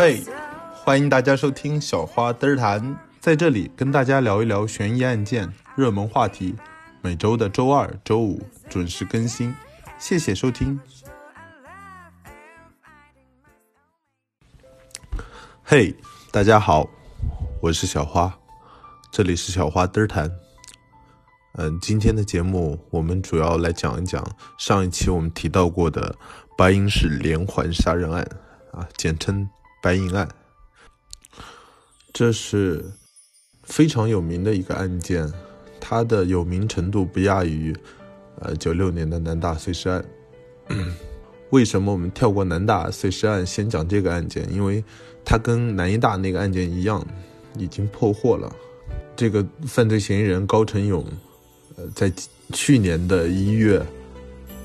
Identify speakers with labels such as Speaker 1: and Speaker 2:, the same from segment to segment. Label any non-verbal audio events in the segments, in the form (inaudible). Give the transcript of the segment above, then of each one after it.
Speaker 1: 嘿，欢迎大家收听小花嘚儿谈，在这里跟大家聊一聊悬疑案件、热门话题。每周的周二、周五准时更新，谢谢收听。嘿，大家好，我是小花，这里是小花嘚儿谈。嗯，今天的节目我们主要来讲一讲上一期我们提到过的白银市连环杀人案啊，简称白银案。这是非常有名的一个案件。它的有名程度不亚于，呃，九六年的南大碎尸案。(clears throat) 为什么我们跳过南大碎尸案，先讲这个案件？因为它跟南医大那个案件一样，已经破获了。这个犯罪嫌疑人高成勇，呃，在去年的一月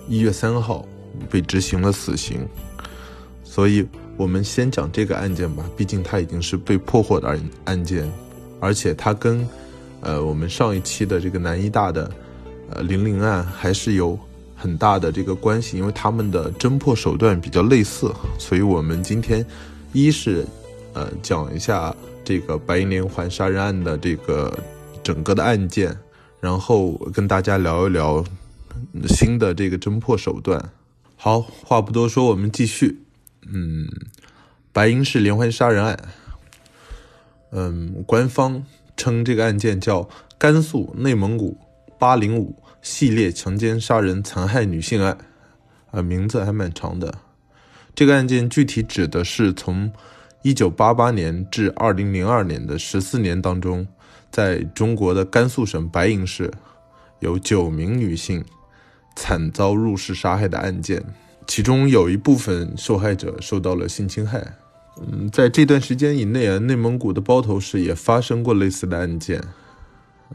Speaker 1: 一月三号被执行了死刑。所以我们先讲这个案件吧，毕竟它已经是被破获的案案件，而且它跟。呃，我们上一期的这个南医大的，呃，零零案还是有很大的这个关系，因为他们的侦破手段比较类似，所以我们今天一是，呃，讲一下这个白银连环杀人案的这个整个的案件，然后跟大家聊一聊新的这个侦破手段。好，话不多说，我们继续。嗯，白银市连环杀人案，嗯，官方。称这个案件叫甘肃内蒙古八零五系列强奸杀人残害女性案，啊，名字还蛮长的。这个案件具体指的是从一九八八年至二零零二年的十四年当中，在中国的甘肃省白银市，有九名女性惨遭入室杀害的案件，其中有一部分受害者受到了性侵害。嗯，在这段时间以内啊，内蒙古的包头市也发生过类似的案件，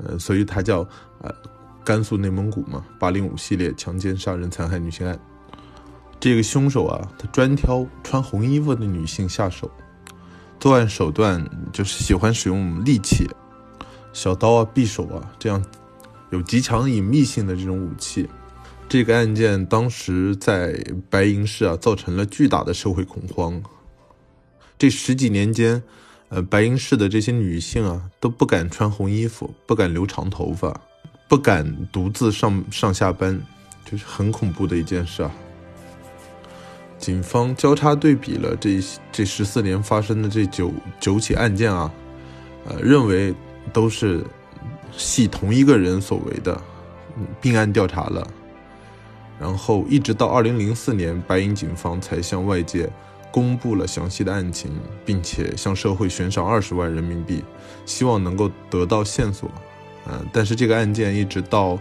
Speaker 1: 呃，所以它叫呃甘肃内蒙古嘛，八零五系列强奸杀人残害女性案。这个凶手啊，他专挑穿红衣服的女性下手，作案手段就是喜欢使用利器，小刀啊、匕首啊，这样有极强隐秘性的这种武器。这个案件当时在白银市啊，造成了巨大的社会恐慌。这十几年间，呃，白银市的这些女性啊，都不敢穿红衣服，不敢留长头发，不敢独自上上下班，就是很恐怖的一件事啊。警方交叉对比了这这十四年发生的这九九起案件啊，呃，认为都是系同一个人所为的，并案调查了，然后一直到二零零四年，白银警方才向外界。公布了详细的案情，并且向社会悬赏二十万人民币，希望能够得到线索。嗯，但是这个案件一直到，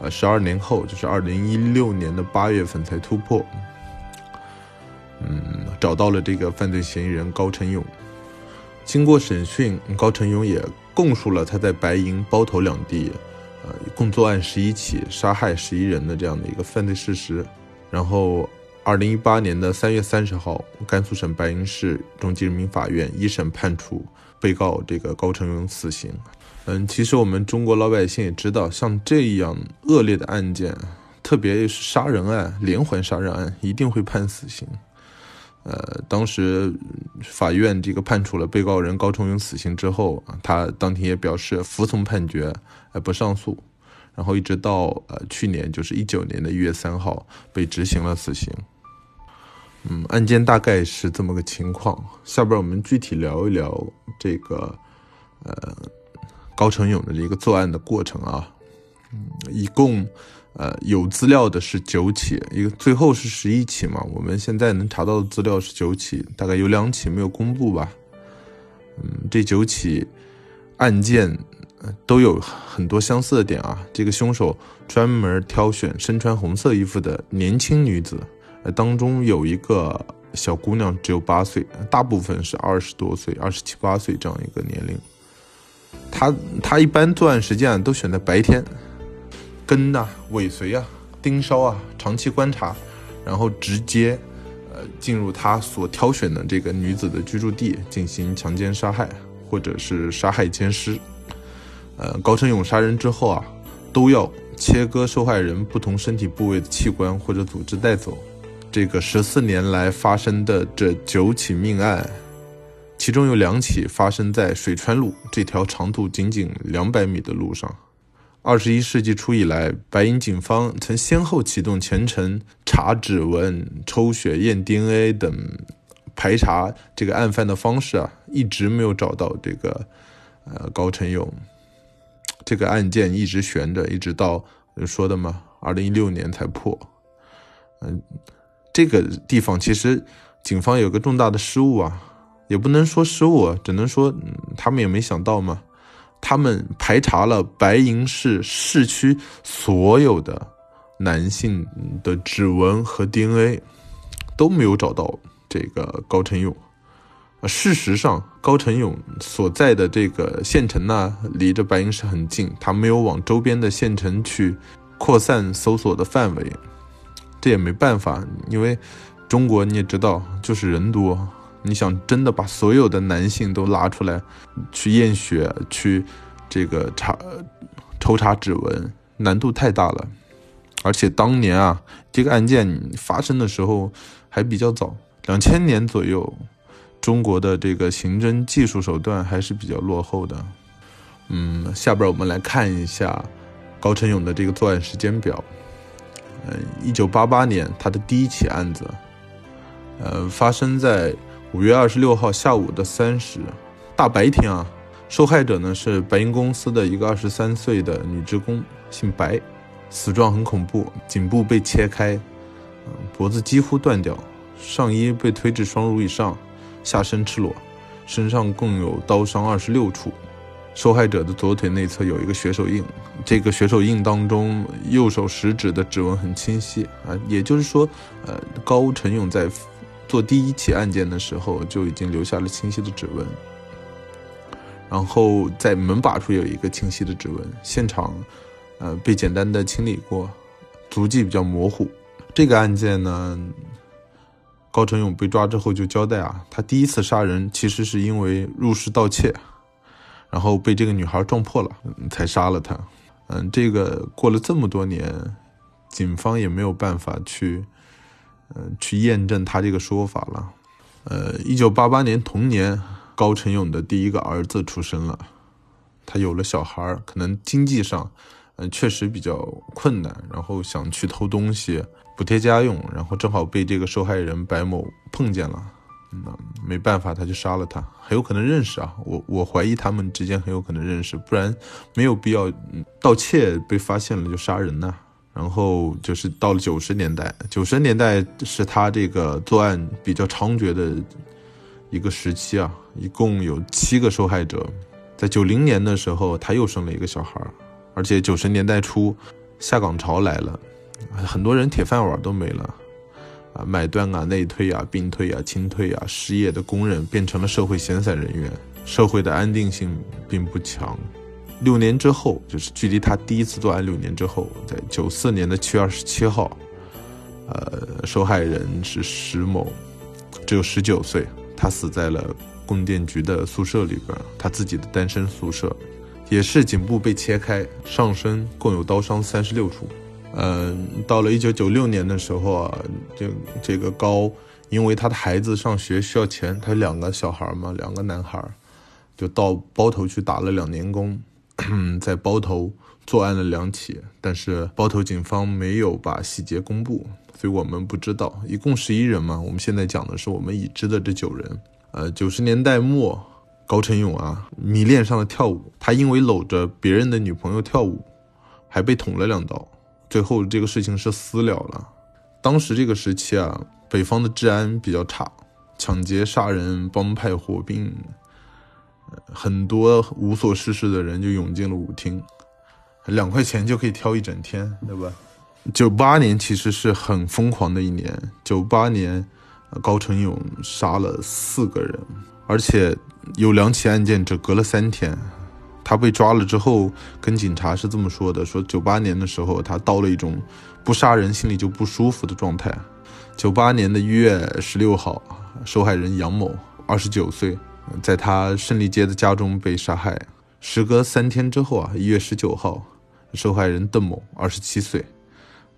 Speaker 1: 呃，十二年后，就是二零一六年的八月份才突破。嗯，找到了这个犯罪嫌疑人高成勇。经过审讯，高成勇也供述了他在白银、包头两地，呃，共作案十一起，杀害十一人的这样的一个犯罪事实。然后。二零一八年的三月三十号，甘肃省白银市中级人民法院一审判处被告这个高成勇死刑。嗯，其实我们中国老百姓也知道，像这样恶劣的案件，特别是杀人案、连环杀人案，一定会判死刑。呃，当时法院这个判处了被告人高成勇死刑之后，他当天也表示服从判决，呃，不上诉。然后一直到呃去年，就是一九年的一月三号，被执行了死刑。嗯，案件大概是这么个情况。下边我们具体聊一聊这个，呃，高成勇的这个作案的过程啊。嗯，一共，呃，有资料的是九起，一个最后是十一起嘛。我们现在能查到的资料是九起，大概有两起没有公布吧。嗯，这九起案件都有很多相似的点啊。这个凶手专门挑选身穿红色衣服的年轻女子。当中有一个小姑娘只有八岁，大部分是二十多岁、二十七八岁这样一个年龄。他他一般作案时间都选在白天，跟呐尾随啊盯梢啊长期观察，然后直接呃进入他所挑选的这个女子的居住地进行强奸杀害或者是杀害奸尸。呃，高成勇杀人之后啊，都要切割受害人不同身体部位的器官或者组织带走。这个十四年来发生的这九起命案，其中有两起发生在水川路这条长度仅仅两百米的路上。二十一世纪初以来，白银警方曾先后启动全程查指纹、抽血、验 DNA 等排查这个案犯的方式啊，一直没有找到这个呃高成勇。这个案件一直悬着，一直到说的嘛，二零一六年才破。嗯，这个地方其实警方有个重大的失误啊，也不能说失误，只能说他们也没想到嘛。他们排查了白银市市区所有的男性的指纹和 DNA，都没有找到这个高成勇。事实上，高成勇所在的这个县城呢，离着白银市很近，他没有往周边的县城去扩散搜索的范围。这也没办法，因为中国你也知道，就是人多。你想真的把所有的男性都拉出来去验血、去这个查抽查指纹，难度太大了。而且当年啊，这个案件发生的时候还比较早，两千年左右，中国的这个刑侦技术手段还是比较落后的。嗯，下边我们来看一下高成勇的这个作案时间表。嗯，一九八八年，他的第一起案子，呃，发生在。五月二十六号下午的三时，大白天啊，受害者呢是白银公司的一个二十三岁的女职工，姓白，死状很恐怖，颈部被切开，脖子几乎断掉，上衣被推至双乳以上，下身赤裸，身上共有刀伤二十六处，受害者的左腿内侧有一个血手印，这个血手印当中右手食指的指纹很清晰啊，也就是说，呃，高成勇在。做第一起案件的时候就已经留下了清晰的指纹，然后在门把处有一个清晰的指纹，现场，呃，被简单的清理过，足迹比较模糊。这个案件呢，高成勇被抓之后就交代啊，他第一次杀人其实是因为入室盗窃，然后被这个女孩撞破了，才杀了他。嗯，这个过了这么多年，警方也没有办法去。嗯，去验证他这个说法了。呃，一九八八年同年，高成勇的第一个儿子出生了，他有了小孩可能经济上，嗯，确实比较困难，然后想去偷东西补贴家用，然后正好被这个受害人白某碰见了，那没办法，他就杀了他，很有可能认识啊，我我怀疑他们之间很有可能认识，不然没有必要盗窃被发现了就杀人呐。然后就是到了九十年代，九十年代是他这个作案比较猖獗的一个时期啊，一共有七个受害者。在九零年的时候，他又生了一个小孩而且九十年代初下岗潮来了，很多人铁饭碗都没了，啊，买断啊、内退啊、病退啊、清退啊，失业的工人变成了社会闲散人员，社会的安定性并不强。六年之后，就是距离他第一次作案六年之后，在九四年的七月二十七号，呃，受害人是石某，只有十九岁，他死在了供电局的宿舍里边，他自己的单身宿舍，也是颈部被切开，上身共有刀伤三十六处。嗯，到了一九九六年的时候啊，这这个高，因为他的孩子上学需要钱，他有两个小孩嘛，两个男孩，就到包头去打了两年工。(clears throat) 在包头作案了两起，但是包头警方没有把细节公布，所以我们不知道。一共十一人嘛，我们现在讲的是我们已知的这九人。呃，九十年代末，高成勇啊迷恋上了跳舞，他因为搂着别人的女朋友跳舞，还被捅了两刀，最后这个事情是私了了。当时这个时期啊，北方的治安比较差，抢劫、杀人、帮派火并。很多无所事事的人就涌进了舞厅，两块钱就可以跳一整天，对吧？九八年其实是很疯狂的一年，九八年，高成勇杀了四个人，而且有两起案件只隔了三天。他被抓了之后，跟警察是这么说的：说九八年的时候，他到了一种不杀人心里就不舒服的状态。九八年的一月十六号，受害人杨某，二十九岁。在他胜利街的家中被杀害。时隔三天之后啊，一月十九号，受害人邓某，二十七岁，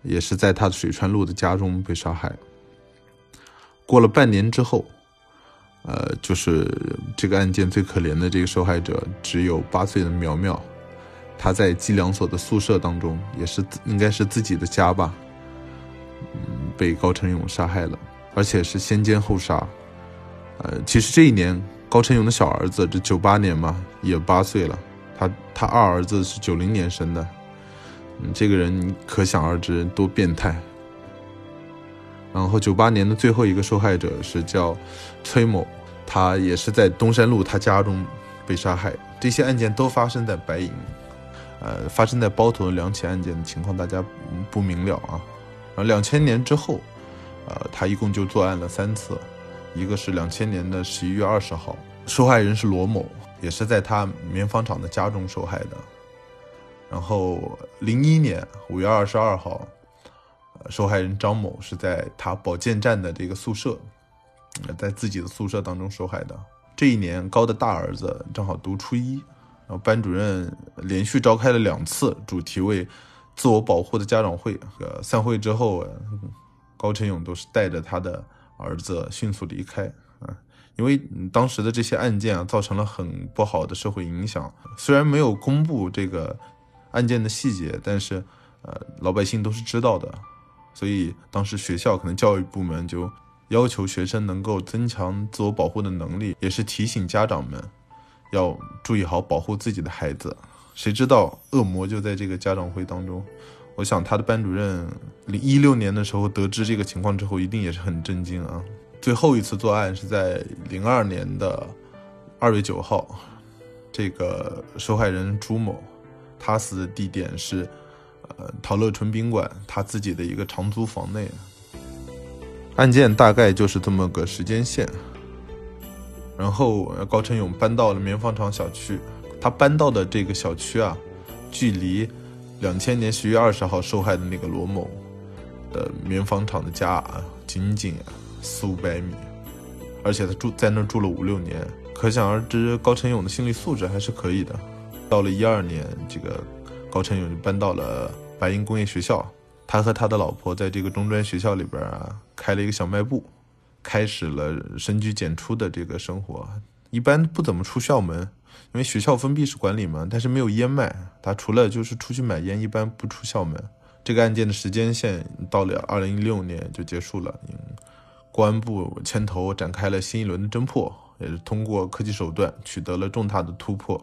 Speaker 1: 也是在他的水川路的家中被杀害。过了半年之后，呃，就是这个案件最可怜的这个受害者，只有八岁的苗苗，他在计量所的宿舍当中，也是应该是自己的家吧，嗯，被高成勇杀害了，而且是先奸后杀。呃，其实这一年高成勇的小儿子，这九八年嘛，也八岁了，他他二儿子是九零年生的，嗯，这个人可想而知多变态。然后九八年的最后一个受害者是叫崔某，他也是在东山路他家中被杀害。这些案件都发生在白银，呃，发生在包头的两起案件的情况大家不明了啊。然后两千年之后，呃，他一共就作案了三次，一个是两千年的十一月二十号，受害人是罗某，也是在他棉纺厂的家中受害的。然后零一年五月二十二号。受害人张某是在他保健站的这个宿舍，在自己的宿舍当中受害的。这一年，高的大儿子正好读初一，然后班主任连续召开了两次主题为自我保护的家长会。呃，散会之后，高成勇都是带着他的儿子迅速离开。啊，因为当时的这些案件啊，造成了很不好的社会影响。虽然没有公布这个案件的细节，但是呃，老百姓都是知道的。所以当时学校可能教育部门就要求学生能够增强自我保护的能力，也是提醒家长们要注意好保护自己的孩子。谁知道恶魔就在这个家长会当中。我想他的班主任零一六年的时候得知这个情况之后，一定也是很震惊啊。最后一次作案是在零二年的二月九号，这个受害人朱某，他死的地点是。呃，陶乐春宾馆他自己的一个长租房内，案件大概就是这么个时间线。然后高成勇搬到了棉纺厂小区，他搬到的这个小区啊，距离两千年十月二十号受害的那个罗某的棉纺厂的家啊，仅仅四五百米，而且他住在那住了五六年，可想而知高成勇的心理素质还是可以的。到了一二年，这个。高成勇就搬到了白银工业学校，他和他的老婆在这个中专学校里边啊开了一个小卖部，开始了深居简出的这个生活。一般不怎么出校门，因为学校封闭式管理嘛。但是没有烟卖，他除了就是出去买烟，一般不出校门。这个案件的时间线到了二零一六年就结束了，公安部牵头展开了新一轮的侦破，也是通过科技手段取得了重大的突破，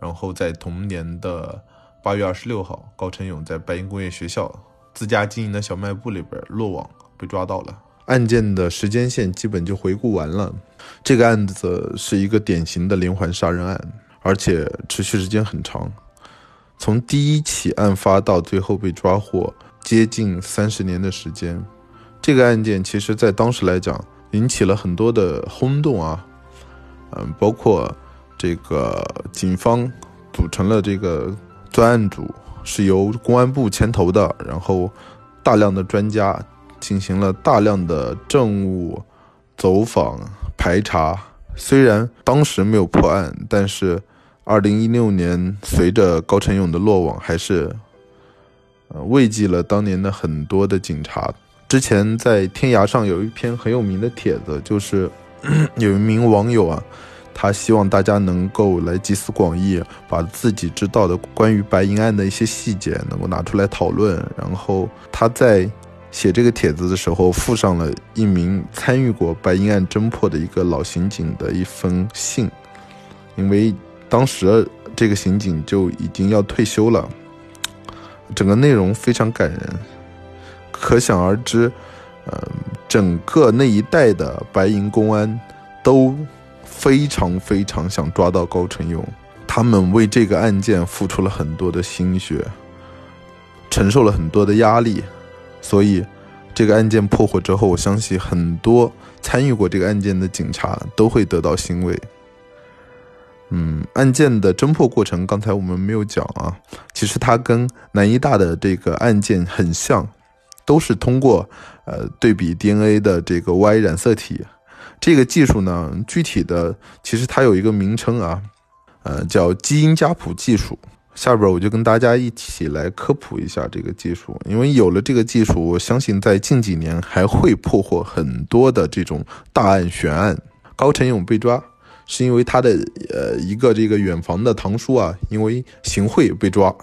Speaker 1: 然后在同年的。八月二十六号，高成勇在白银工业学校自家经营的小卖部里边落网，被抓到了。案件的时间线基本就回顾完了。这个案子是一个典型的连环杀人案，而且持续时间很长，从第一起案发到最后被抓获，接近三十年的时间。这个案件其实在当时来讲引起了很多的轰动啊，嗯，包括这个警方组成了这个。专案组是由公安部牵头的，然后大量的专家进行了大量的政务走访排查。虽然当时没有破案，但是二零一六年随着高成勇的落网，还是呃慰藉了当年的很多的警察。之前在天涯上有一篇很有名的帖子，就是 (clears throat) 有一名网友啊。他希望大家能够来集思广益，把自己知道的关于白银案的一些细节能够拿出来讨论。然后他在写这个帖子的时候，附上了一名参与过白银案侦破的一个老刑警的一封信，因为当时这个刑警就已经要退休了。整个内容非常感人，可想而知，嗯，整个那一代的白银公安都。非常非常想抓到高成勇，他们为这个案件付出了很多的心血，承受了很多的压力，所以这个案件破获之后，我相信很多参与过这个案件的警察都会得到欣慰。嗯，案件的侦破过程刚才我们没有讲啊，其实它跟南医大的这个案件很像，都是通过呃对比 DNA 的这个 Y 染色体。这个技术呢，具体的其实它有一个名称啊，呃，叫基因家谱技术。下边我就跟大家一起来科普一下这个技术，因为有了这个技术，我相信在近几年还会破获很多的这种大案悬案。高成勇被抓，是因为他的呃一个这个远房的堂叔啊，因为行贿被抓。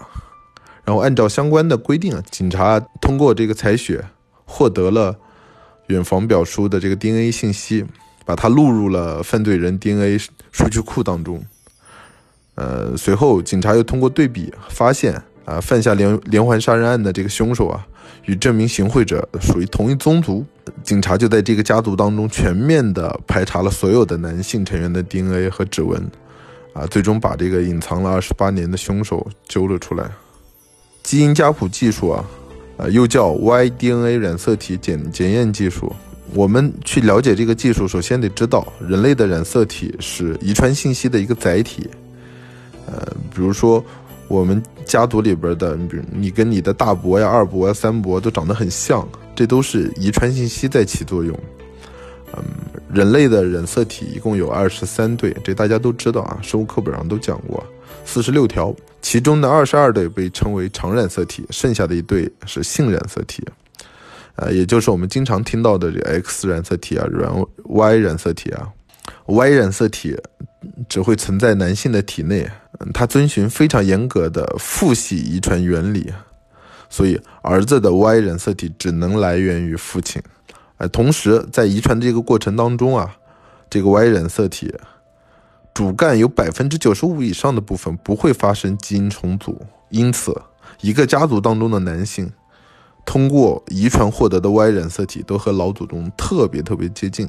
Speaker 1: 然后按照相关的规定啊，警察通过这个采血获得了远房表叔的这个 DNA 信息，把它录入了犯罪人 DNA 数据库当中。呃，随后警察又通过对比发现啊，犯下连连环杀人案的这个凶手啊，与这名行贿者属于同一宗族。警察就在这个家族当中全面的排查了所有的男性成员的 DNA 和指纹，啊，最终把这个隐藏了二十八年的凶手揪了出来。基因家谱技术啊，呃，又叫 Y-DNA 染色体检检验技术。我们去了解这个技术，首先得知道人类的染色体是遗传信息的一个载体。比如说我们家族里边的，你比如你跟你的大伯呀、二伯呀、三伯都长得很像，这都是遗传信息在起作用。嗯，人类的染色体一共有二十三对，这大家都知道啊，生物课本上都讲过，四十六条。其中的二十二对被称为常染色体，剩下的一对是性染色体，呃，也就是我们经常听到的这 X 染色体啊、软 Y 染色体啊。Y 染色体只会存在男性的体内，它遵循非常严格的父系遗传原理，所以儿子的 Y 染色体只能来源于父亲。呃，同时在遗传这个过程当中啊，这个 Y 染色体。主干有百分之九十五以上的部分不会发生基因重组，因此，一个家族当中的男性通过遗传获得的 Y 染色体都和老祖宗特别特别接近。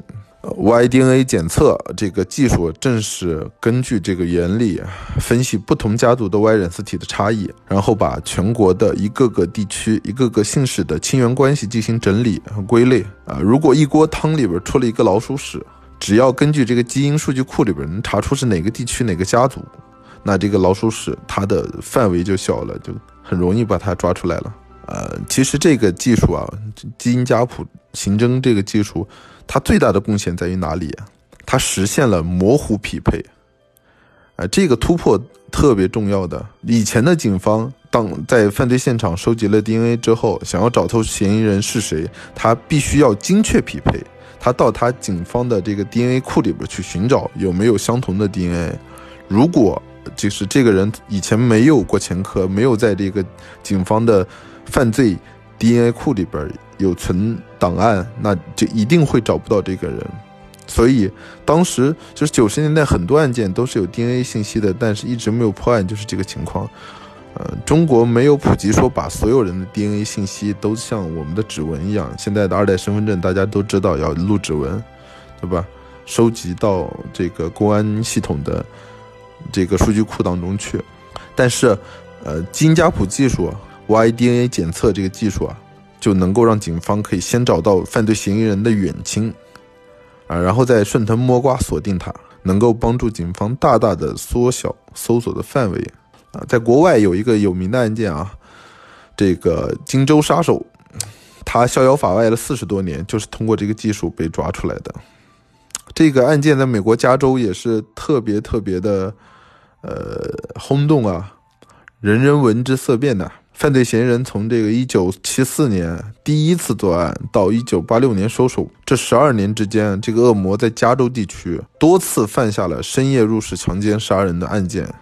Speaker 1: Y DNA 检测这个技术正是根据这个原理分析不同家族的 Y 染色体的差异，然后把全国的一个个地区、一个个姓氏的亲缘关系进行整理和归类。啊，如果一锅汤里边出了一个老鼠屎。只要根据这个基因数据库里边能查出是哪个地区哪个家族，那这个老鼠屎它的范围就小了，就很容易把它抓出来了。呃，其实这个技术啊，基因家谱刑侦这个技术，它最大的贡献在于哪里？它实现了模糊匹配。啊，这个突破特别重要的。以前的警方当在犯罪现场收集了 DNA 之后，想要找透嫌疑人是谁，他必须要精确匹配。他到他警方的这个 DNA 库里边去寻找有没有相同的 DNA，如果就是这个人以前没有过前科，没有在这个警方的犯罪 DNA 库里边有存档案，那就一定会找不到这个人。所以当时就是九十年代很多案件都是有 DNA 信息的，但是一直没有破案，就是这个情况。呃，中国没有普及说把所有人的 DNA 信息都像我们的指纹一样，现在的二代身份证大家都知道要录指纹，对吧？收集到这个公安系统的这个数据库当中去。但是，呃，基因家谱技术 Y-DNA 检测这个技术啊，就能够让警方可以先找到犯罪嫌疑人的远亲，啊，然后再顺藤摸瓜锁定他，能够帮助警方大大的缩小搜索的范围。啊，在国外有一个有名的案件啊，这个荆州杀手，他逍遥法外了四十多年，就是通过这个技术被抓出来的。这个案件在美国加州也是特别特别的，呃，轰动啊，人人闻之色变的。犯罪嫌疑人从这个一九七四年第一次作案到一九八六年收手，这十二年之间，这个恶魔在加州地区多次犯下了深夜入室强奸杀人的案件。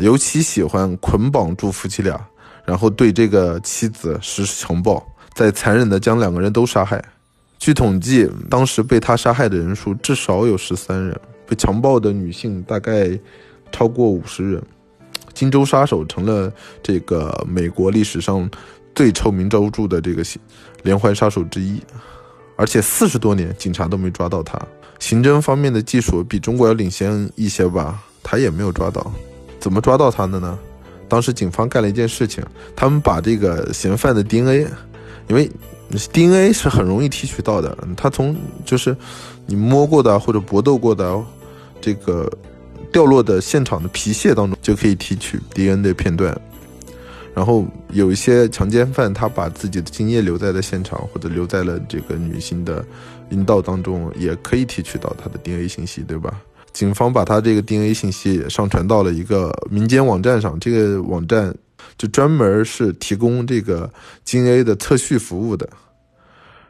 Speaker 1: 尤其喜欢捆绑住夫妻俩，然后对这个妻子实施强暴，再残忍的将两个人都杀害。据统计，当时被他杀害的人数至少有十三人，被强暴的女性大概超过五十人。荆州杀手成了这个美国历史上最臭名昭著的这个连环杀手之一，而且四十多年警察都没抓到他。刑侦方面的技术比中国要领先一些吧，他也没有抓到。怎么抓到他的呢？当时警方干了一件事情，他们把这个嫌犯的 DNA，因为 DNA 是很容易提取到的，他从就是你摸过的或者搏斗过的这个掉落的现场的皮屑当中就可以提取 DNA 的片段。然后有一些强奸犯，他把自己的精液留在了现场，或者留在了这个女性的阴道当中，也可以提取到他的 DNA 信息，对吧？警方把他这个 DNA 信息也上传到了一个民间网站上，这个网站就专门是提供这个 DNA 的测序服务的。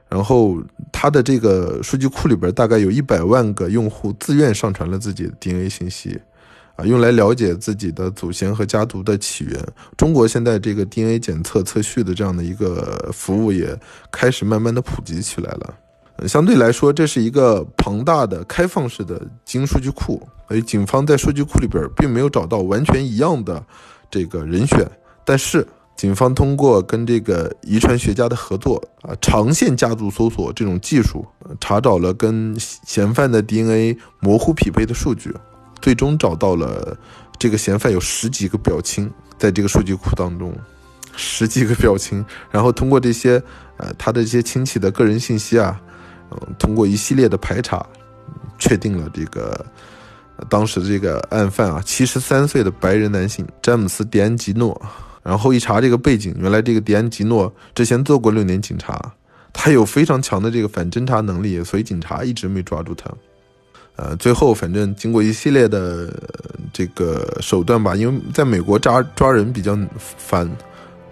Speaker 1: 然后它的这个数据库里边大概有一百万个用户自愿上传了自己的 DNA 信息，啊，用来了解自己的祖先和家族的起源。中国现在这个 DNA 检测测序的这样的一个服务也开始慢慢的普及起来了。相对来说，这是一个庞大的开放式的基因数据库，而警方在数据库里边并没有找到完全一样的这个人选，但是。警方通过跟这个遗传学家的合作啊，长线家族搜索这种技术，查找了跟嫌犯的 DNA 模糊匹配的数据，最终找到了这个嫌犯有十几个表亲在这个数据库当中，十几个表亲，然后通过这些呃他的这些亲戚的个人信息啊，嗯，通过一系列的排查，确定了这个当时这个案犯啊，七十三岁的白人男性詹姆斯·迪安吉诺。然后一查这个背景，原来这个迪安吉诺之前做过六年警察，他有非常强的这个反侦查能力，所以警察一直没抓住他。呃，最后反正经过一系列的这个手段吧，因为在美国抓抓人比较烦，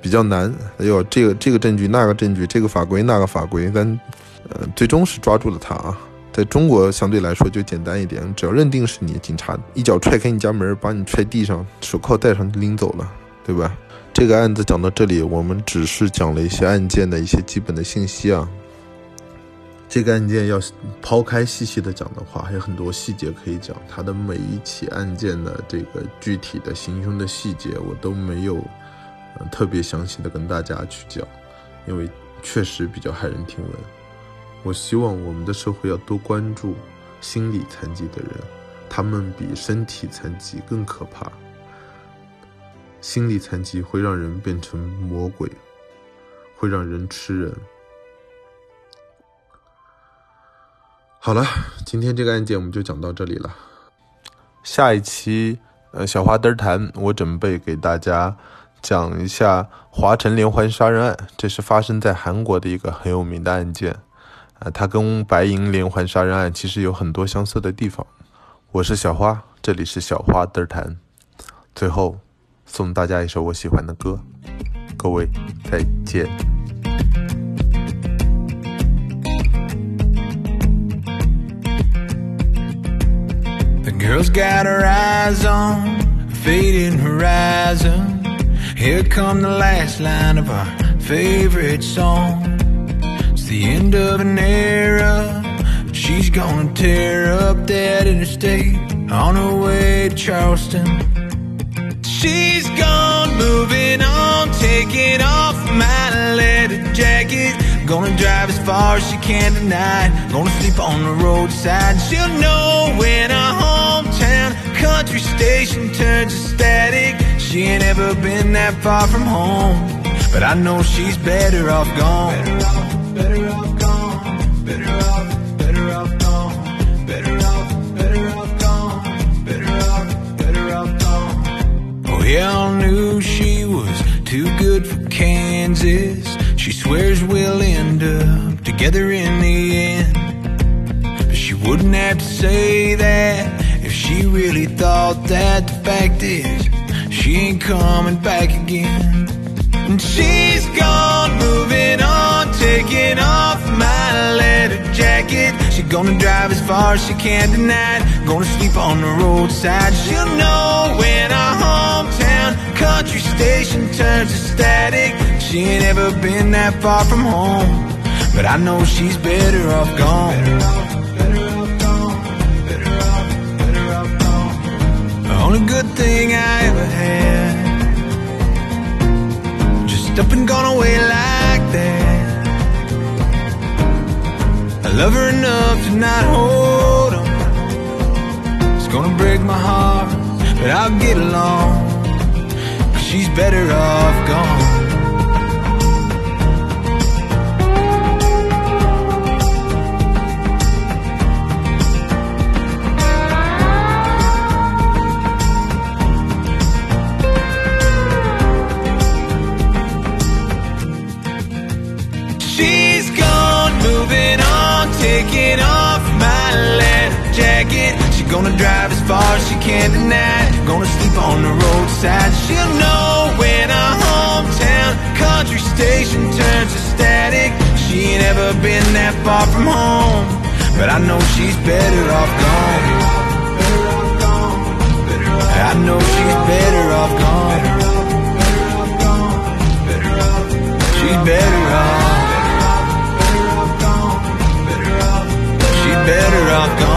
Speaker 1: 比较难，哎呦，这个这个证据那个证据，这个法规那个法规，但呃最终是抓住了他啊。在中国相对来说就简单一点，只要认定是你，警察一脚踹开你家门，把你踹地上，手铐戴上拎走了，对吧？这个案子讲到这里，我们只是讲了一些案件的一些基本的信息啊。这个案件要抛开细细的讲的话，还有很多细节可以讲。它的每一起案件的这个具体的行凶的细节，我都没有特别详细的跟大家去讲，因为确实比较骇人听闻。我希望我们的社会要多关注心理残疾的人，他们比身体残疾更可怕。心理残疾会让人变成魔鬼，会让人吃人。好了，今天这个案件我们就讲到这里了。下一期，呃，小花灯谈，我准备给大家讲一下华城连环杀人案。这是发生在韩国的一个很有名的案件，啊，它跟白银连环杀人案其实有很多相似的地方。我是小花，这里是小花灯谈。最后。送大家一首我喜欢的歌，各位再见。The girl's got her eyes on a fading horizon. Here come the last line of our favorite song. It's the end of an era. She's gonna tear up that interstate on her way to Charleston. She's gone, moving on, taking off my leather jacket. Gonna drive as far as she can tonight. Gonna sleep on the roadside. She'll know when a hometown country station turns to static. She ain't ever been that far from home. But I know she's better off gone. Better off, better off We all knew she was too good for Kansas. She swears we'll end up together in the end. But she wouldn't have to say that if she really thought that. The fact is, she ain't coming back again. And she's gone, moving on, taking off my leather jacket. She gonna drive as far as she can tonight. Gonna sleep on the roadside. She'll know country station turns to static. She ain't ever been that far from home. But I know she's better off gone. Better off, better off gone. Better off, better off gone. The only good thing I ever had. Just up and gone away like that. I love her enough to not hold on. It's gonna break my heart, but I'll get along. She's better off gone. She's gone, moving on, taking off my leather jacket. Gonna drive as far as she can tonight. Gonna sleep on the roadside. She'll know when her hometown country station turns to static. She ain't ever
Speaker 2: been that far from home But I know she's better off gone. I know she's better off gone. She's better off. She's better off gone.